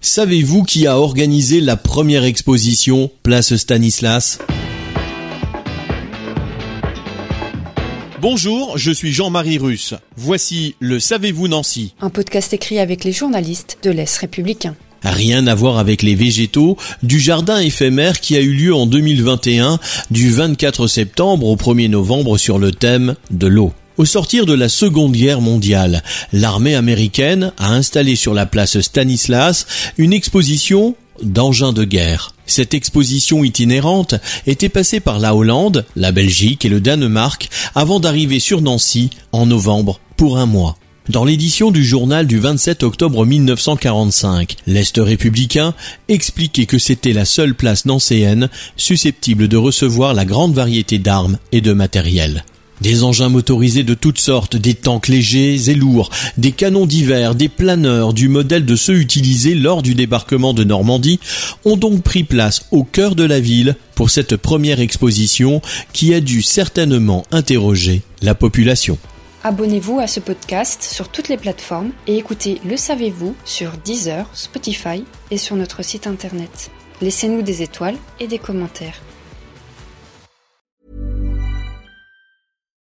Savez-vous qui a organisé la première exposition Place Stanislas? Bonjour, je suis Jean-Marie Russe. Voici le Savez-vous Nancy Un podcast écrit avec les journalistes de l'Est républicain. Rien à voir avec les végétaux du jardin éphémère qui a eu lieu en 2021 du 24 septembre au 1er novembre sur le thème de l'eau. Au sortir de la Seconde Guerre mondiale, l'armée américaine a installé sur la place Stanislas une exposition d'engins de guerre. Cette exposition itinérante était passée par la Hollande, la Belgique et le Danemark avant d'arriver sur Nancy en novembre pour un mois. Dans l'édition du journal du 27 octobre 1945, l'Est républicain expliquait que c'était la seule place nancéenne susceptible de recevoir la grande variété d'armes et de matériel. Des engins motorisés de toutes sortes, des tanks légers et lourds, des canons d'hiver, des planeurs du modèle de ceux utilisés lors du débarquement de Normandie ont donc pris place au cœur de la ville pour cette première exposition qui a dû certainement interroger la population. Abonnez-vous à ce podcast sur toutes les plateformes et écoutez Le Savez-vous sur Deezer, Spotify et sur notre site internet. Laissez-nous des étoiles et des commentaires.